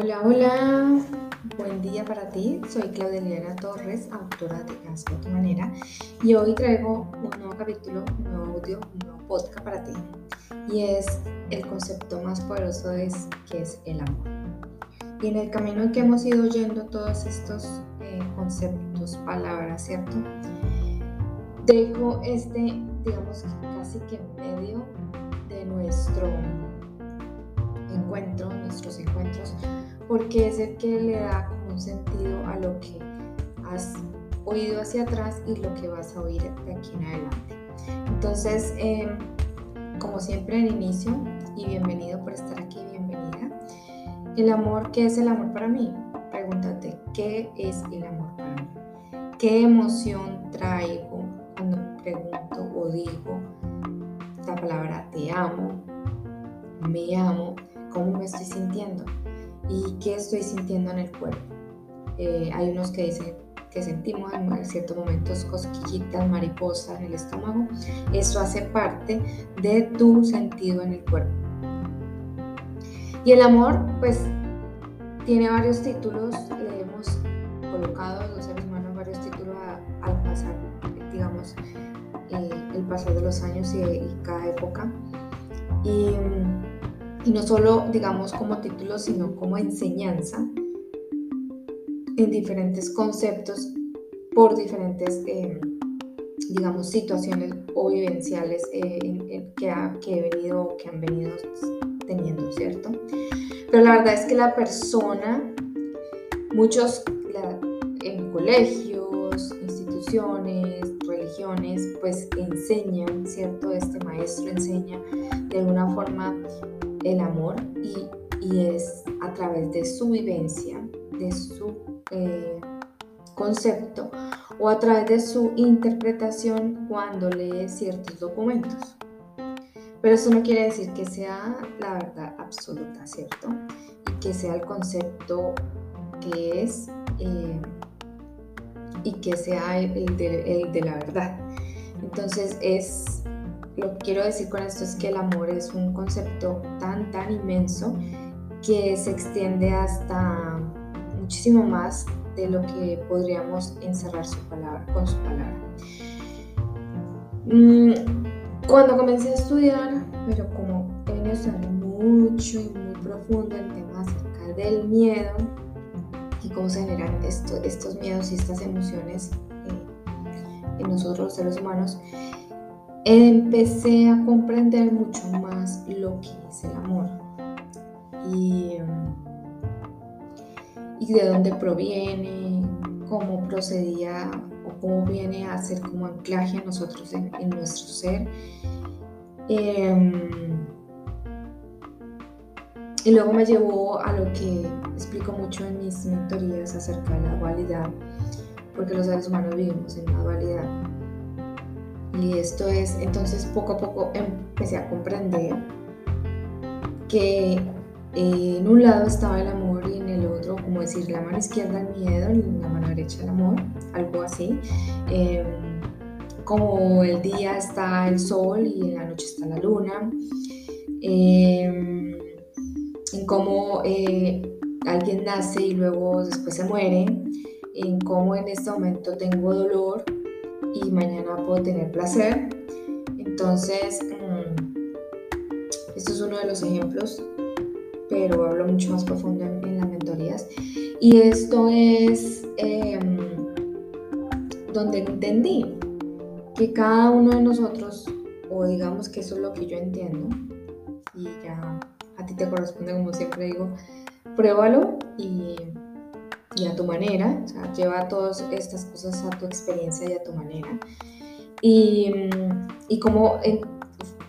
Hola, hola, buen día para ti. Soy Claudia Elena Torres, autora de Hazlo a tu manera, y hoy traigo un nuevo capítulo, un nuevo audio, un nuevo podcast para ti. Y es el concepto más poderoso es que es el amor. Y en el camino en que hemos ido oyendo todos estos eh, conceptos, palabras, ¿cierto? Dejo este, digamos casi que en medio de nuestro encuentro, nuestros encuentros, porque es el que le da un sentido a lo que has oído hacia atrás y lo que vas a oír de aquí en adelante. Entonces, em, como siempre en inicio, y bienvenido por estar aquí, bienvenida. El amor, ¿qué es el amor para mí? Pregúntate, ¿qué es el amor para mí? ¿Qué emoción traigo cuando pregunto o digo la palabra te amo, me amo? Cómo me estoy sintiendo y qué estoy sintiendo en el cuerpo. Eh, hay unos que dicen que sentimos en ciertos momentos cosquillitas, mariposas en el estómago. Eso hace parte de tu sentido en el cuerpo. Y el amor, pues, tiene varios títulos. Le hemos colocado los seres humanos varios títulos al pasar, digamos, eh, el paso de los años y, y cada época. Y y no solo, digamos, como título, sino como enseñanza en diferentes conceptos por diferentes, eh, digamos, situaciones o vivenciales eh, que, que, he venido que han venido teniendo, ¿cierto? Pero la verdad es que la persona, muchos en colegios, instituciones, religiones, pues enseñan, ¿cierto? Este maestro enseña de alguna forma el amor y, es a través de su vivencia, de su eh, concepto o a través de su interpretación cuando lee ciertos documentos. Pero eso no quiere decir que sea la verdad absoluta, ¿cierto? Y que sea el concepto que es eh, y que sea el de, el de la verdad. Entonces es lo que quiero decir con esto es que el amor es un concepto tan, tan inmenso que se extiende hasta muchísimo más de lo que podríamos encerrar su palabra, con su palabra. Mm, cuando comencé a estudiar, pero como he venido estudiando mucho y muy profundo en temas acerca del miedo y cómo se generan estos miedos y estas emociones eh, en nosotros los seres humanos, empecé a comprender mucho más lo que es el amor y, de dónde proviene, cómo procedía o cómo viene a ser como anclaje a nosotros en, nuestro ser. Em, y luego me llevó a lo que explico mucho en mis mentorías acerca de la dualidad, porque los seres humanos vivimos en una dualidad y esto es, entonces poco a poco empecé a comprender que eh, en un lado estaba el amor y en el otro, como decir, la mano izquierda el miedo y la mano derecha el amor, algo así. Em, como el día está el sol y en la noche está la luna. Em, en cómo eh, alguien nace y luego después se muere. En cómo en este momento tengo dolor y mañana puedo tener placer. Entonces, mm, esto es uno de los ejemplos, pero hablo mucho más profundo en, las mentorías. Y esto es em, donde entendí que cada uno de nosotros, o digamos que eso es lo que yo entiendo, y ya a ti te corresponde, como siempre digo, pruébalo y y a tu manera, lleva todas estas cosas a tu experiencia y a tu manera. Y, y como eh,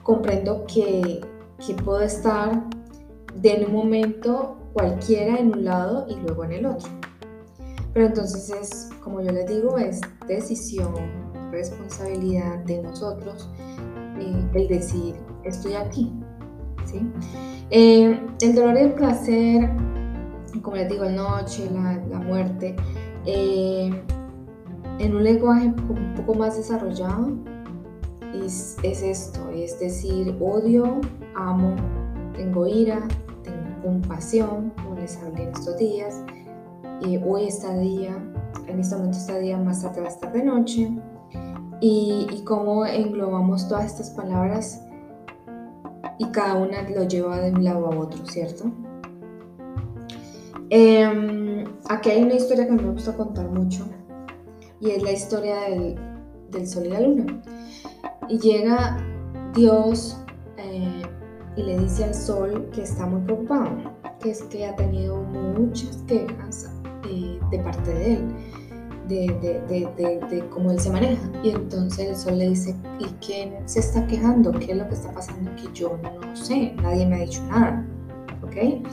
comprendo que, que puedo estar de un momento cualquiera en un lado y luego en el otro. Pero entonces es, como yo les digo, es decisión, responsabilidad de nosotros eh, el decir, estoy aquí. Eh, el dolor y el placer como les digo, el noche, la, muerte, eh, en un lenguaje un poco más desarrollado, es, esto, es decir, odio, amo, tengo ira, tengo compasión, como les hablé en estos días. Eh, hoy está día, en este momento está día, más tarde va a estar de noche. Y, y cómo englobamos todas estas palabras y cada una lo lleva de un lado a otro, ¿cierto? Em, aquí hay una historia que me gusta contar mucho y es la historia del, del sol y la luna. Y llega Dios eh, y le dice al sol que está muy preocupado, que es que ha tenido muchas quejas eh, de parte de él, de, de, de, cómo él se maneja. Y entonces el sol le dice, ¿y quién se está quejando? ¿Qué es lo que está pasando? Que yo no sé, nadie me ha dicho nada. ¿Ok?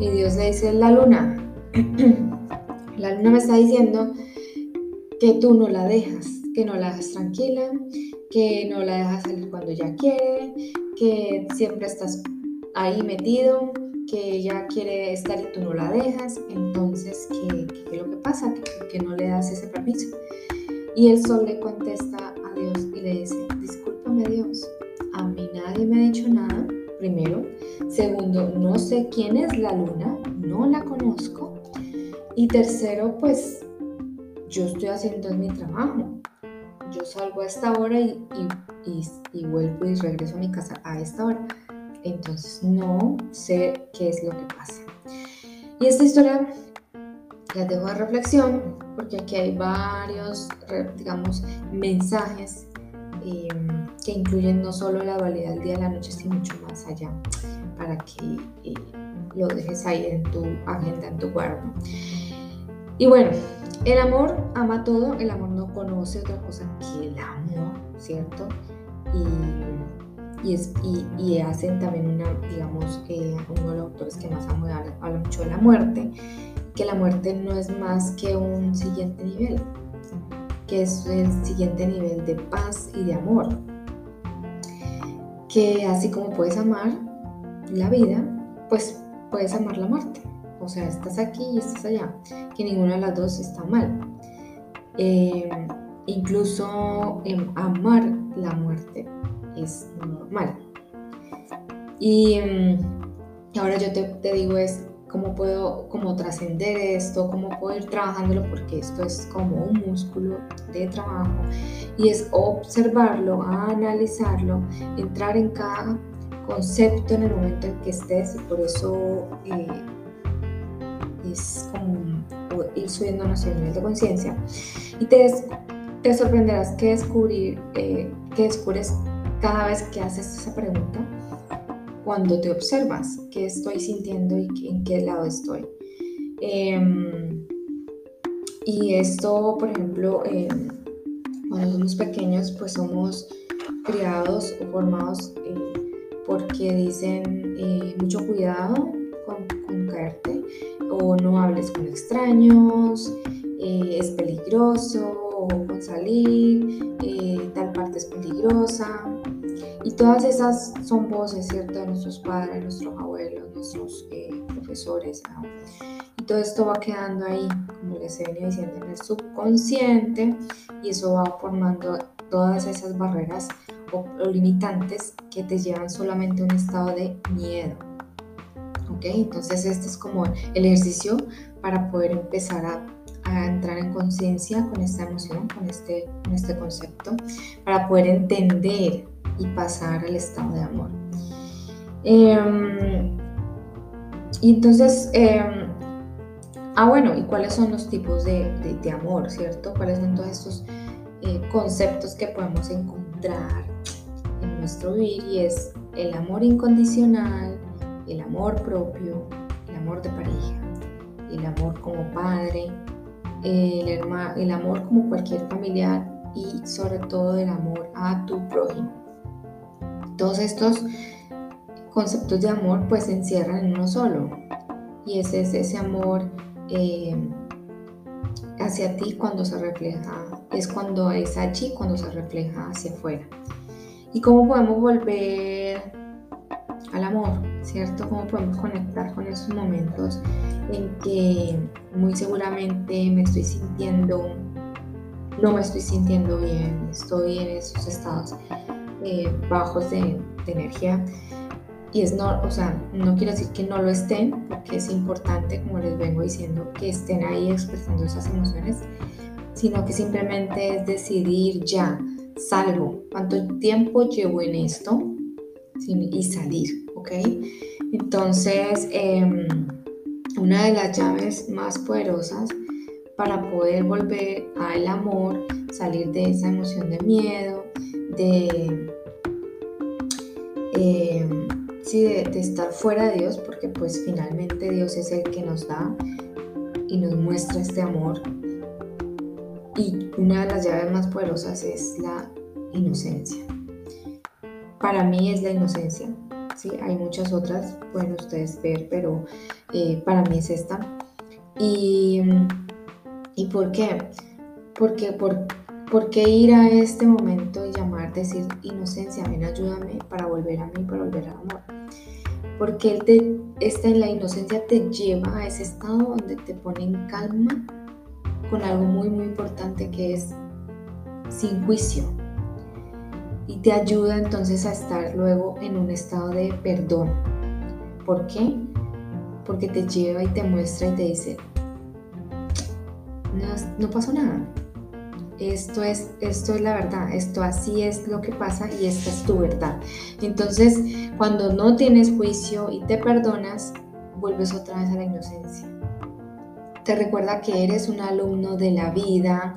Y Dios le dice, la luna, la luna me está diciendo que tú no la dejas, que no la dejas tranquila, que no la dejas salir cuando ella quiere, que siempre estás ahí metido, que ella quiere estar y tú no la dejas. Entonces, ¿qué, qué es lo que pasa? ¿Por qué no le das ese permiso? Y el sol le contesta a Dios y le dice, discúlpame Dios, a mí nadie me ha dicho nada, primero. Segundo, no sé quién es la luna, no la conozco. Y tercero, pues yo estoy haciendo mi trabajo. Yo salgo a esta hora y, vuelvo y regreso a mi casa a esta hora. Entonces no sé qué es lo que pasa. Y esta historia la dejo de reflexión porque aquí hay varios, digamos, mensajes em, que incluyen no solo la dualidad del día y la noche, sino mucho más allá, para que eh, lo dejes ahí en tu agenda, en tu cuerpo. Y bueno, el amor ama todo, el amor no conoce otra cosa que el amor, ¿cierto? Y, es, hacen también una, digamos, eh, uno de los autores que más amo habla, habla mucho de la muerte, que la muerte no es más que un siguiente nivel, que es el siguiente nivel de paz y de amor. Que así como puedes amar la vida, pues puedes amar la muerte. O sea, estás aquí y estás allá, que ninguna de las dos está mal. Eh, incluso amar la muerte es normal. Y mm, ahora yo te, digo es cómo puedo como trascender esto, cómo puedo ir trabajándolo, porque esto es como un músculo de trabajo y es observarlo, analizarlo, entrar en cada concepto en el momento en que estés y por eso eh, es como ir subiendo nuestro nivel de conciencia y te, te sorprenderás que descubrir, eh, que descubres cada vez que haces esa pregunta cuando te observas qué estoy sintiendo y en qué lado estoy. Em, y esto, por ejemplo, em, cuando somos pequeños, pues somos criados o formados porque dicen eh, mucho cuidado con, con caerte o no hables con extraños, eh, es peligroso, o con salir, eh, tal parte es peligrosa. Y todas esas son voces, ¿cierto?, de nuestros padres, nuestros abuelos, nuestros eh, profesores. Y todo esto va quedando ahí, como les he venido diciendo, en el subconsciente y eso va formando todas esas barreras o, o limitantes que te llevan solamente a un estado de miedo. Entonces este es como el ejercicio para poder empezar a, entrar en conciencia con esta emoción, con este, con este concepto, para poder entender y pasar al estado de amor. Em, y entonces, em, ah bueno, ¿y cuáles son los tipos de, de, amor, cierto? ¿Cuáles son todos estos eh, conceptos que podemos encontrar en nuestro vivir? Y es el amor incondicional, el amor propio, el amor de pareja, el amor como padre, el, amor como cualquier familiar y sobre todo el amor a tu prójimo. Todos estos conceptos de amor pues se encierran en uno solo y ese es ese amor eh, hacia ti cuando se refleja, es cuando es allí cuando se refleja hacia afuera. ¿Y cómo podemos volver al amor, ¿cierto? ¿Cómo podemos conectar con esos momentos en que muy seguramente me estoy sintiendo, no me estoy sintiendo bien, estoy en esos estados eh, bajos de, energía y es no, o sea, no quiero decir que no lo estén, porque es importante, como les vengo diciendo, que estén ahí expresando esas emociones, sino que simplemente es decidir ya, salgo, cuánto tiempo llevo en esto y salir, ¿ok? Entonces, em, una de las llaves más poderosas para poder volver al amor, salir de esa emoción de miedo, de, em, de, estar fuera de Dios, porque pues finalmente Dios es el que nos da y nos muestra este amor. Y una de las llaves más poderosas es la inocencia. Para mí es la inocencia. ¿sí? Hay muchas otras, pueden ustedes ver, pero eh, para mí es esta. Y, ¿Y por qué? Porque por, ¿Por qué ir a este momento y llamar, decir, inocencia, ven, ayúdame para volver a mí, para volver al amor? Porque él te, esta la inocencia te lleva a ese estado donde te pone en calma con algo muy, muy importante que es sin juicio. Y te ayuda entonces a estar luego en un estado de perdón. ¿Por qué? Porque te lleva y te muestra y te dice, no, no pasó nada esto es, esto es la verdad, esto así es lo que pasa y esta es tu verdad. Entonces, cuando no tienes juicio y te perdonas, vuelves otra vez a la inocencia. Te recuerda que eres un alumno de la vida,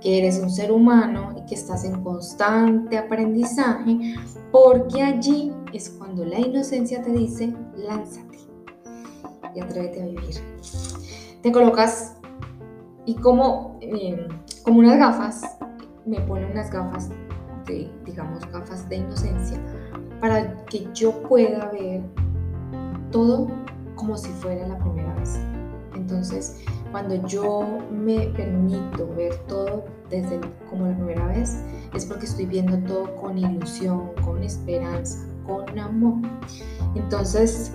que eres un ser humano y que estás en constante aprendizaje, porque allí es cuando la inocencia te dice, lánzate y atrévete a vivir. Te colocas y como... Eh, como unas gafas, me pone unas gafas de, digamos, gafas de inocencia, para que yo pueda ver todo como si fuera la primera vez. Entonces, cuando yo me permito ver todo desde como la primera vez, es porque estoy viendo todo con ilusión, con esperanza, con amor. Entonces,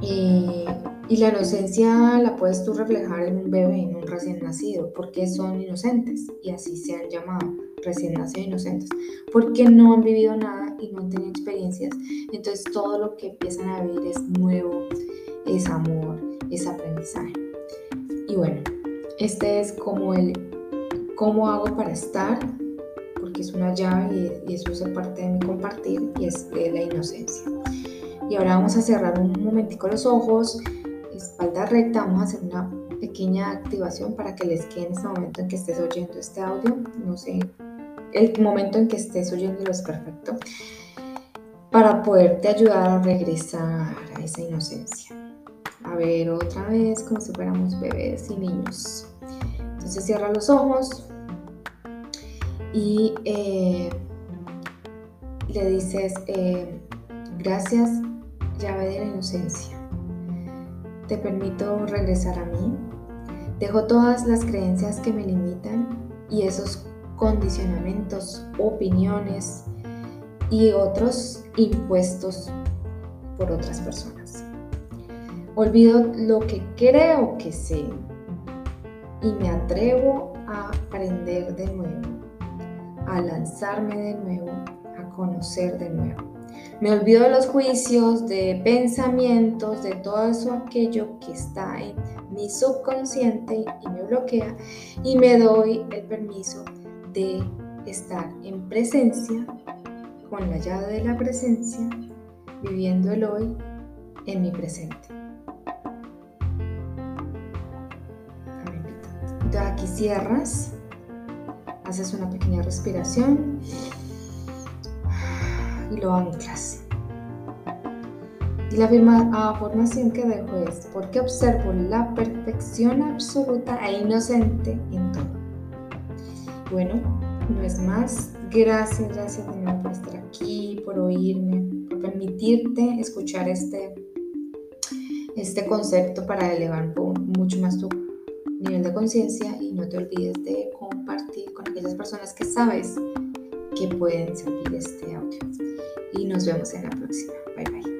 eh, y la inocencia la puedes tú reflejar en un bebé, en un recién nacido, porque son inocentes y así se han llamado, recién nacidos inocentes, porque no han vivido nada y no han tenido experiencias. Entonces todo lo que empiezan a vivir es nuevo, es amor, es aprendizaje. Y bueno, este es como el cómo hago para estar, porque es una llave y, eso es parte de mi compartir y es la inocencia. Y ahora vamos a cerrar un momentico los ojos espalda recta, vamos a hacer una pequeña activación para que les quede en este momento en que estés oyendo este audio. No sé, el momento en que estés oyéndolo es perfecto. Para poderte ayudar a regresar a esa inocencia. A ver otra vez como si fuéramos bebés y niños. Entonces cierra los ojos y eh, le dices, eh, gracias, llave de la inocencia te permito regresar a mí. Dejo todas las creencias que me limitan y esos condicionamientos, opiniones y otros impuestos por otras personas. Olvido lo que creo que sé y me atrevo a aprender de nuevo, a lanzarme de nuevo, a conocer de nuevo. Me olvido de los juicios, de pensamientos, de todo eso aquello que está en mi subconsciente y me bloquea y me doy el permiso de estar en presencia, con la llave de la presencia, viviendo el hoy en mi presente. Entonces aquí cierras, haces una pequeña respiración y lo anclas. Y la afirmación que dejo es, porque observo la perfección absoluta e inocente en todo. Bueno, no es más. Gracias, gracias de por estar aquí, por oírme, por permitirte escuchar este, este concepto para elevar mucho más tu nivel de conciencia y no te olvides de compartir con aquellas personas que sabes pueden servir este audio y nos vemos en la próxima. Bye bye.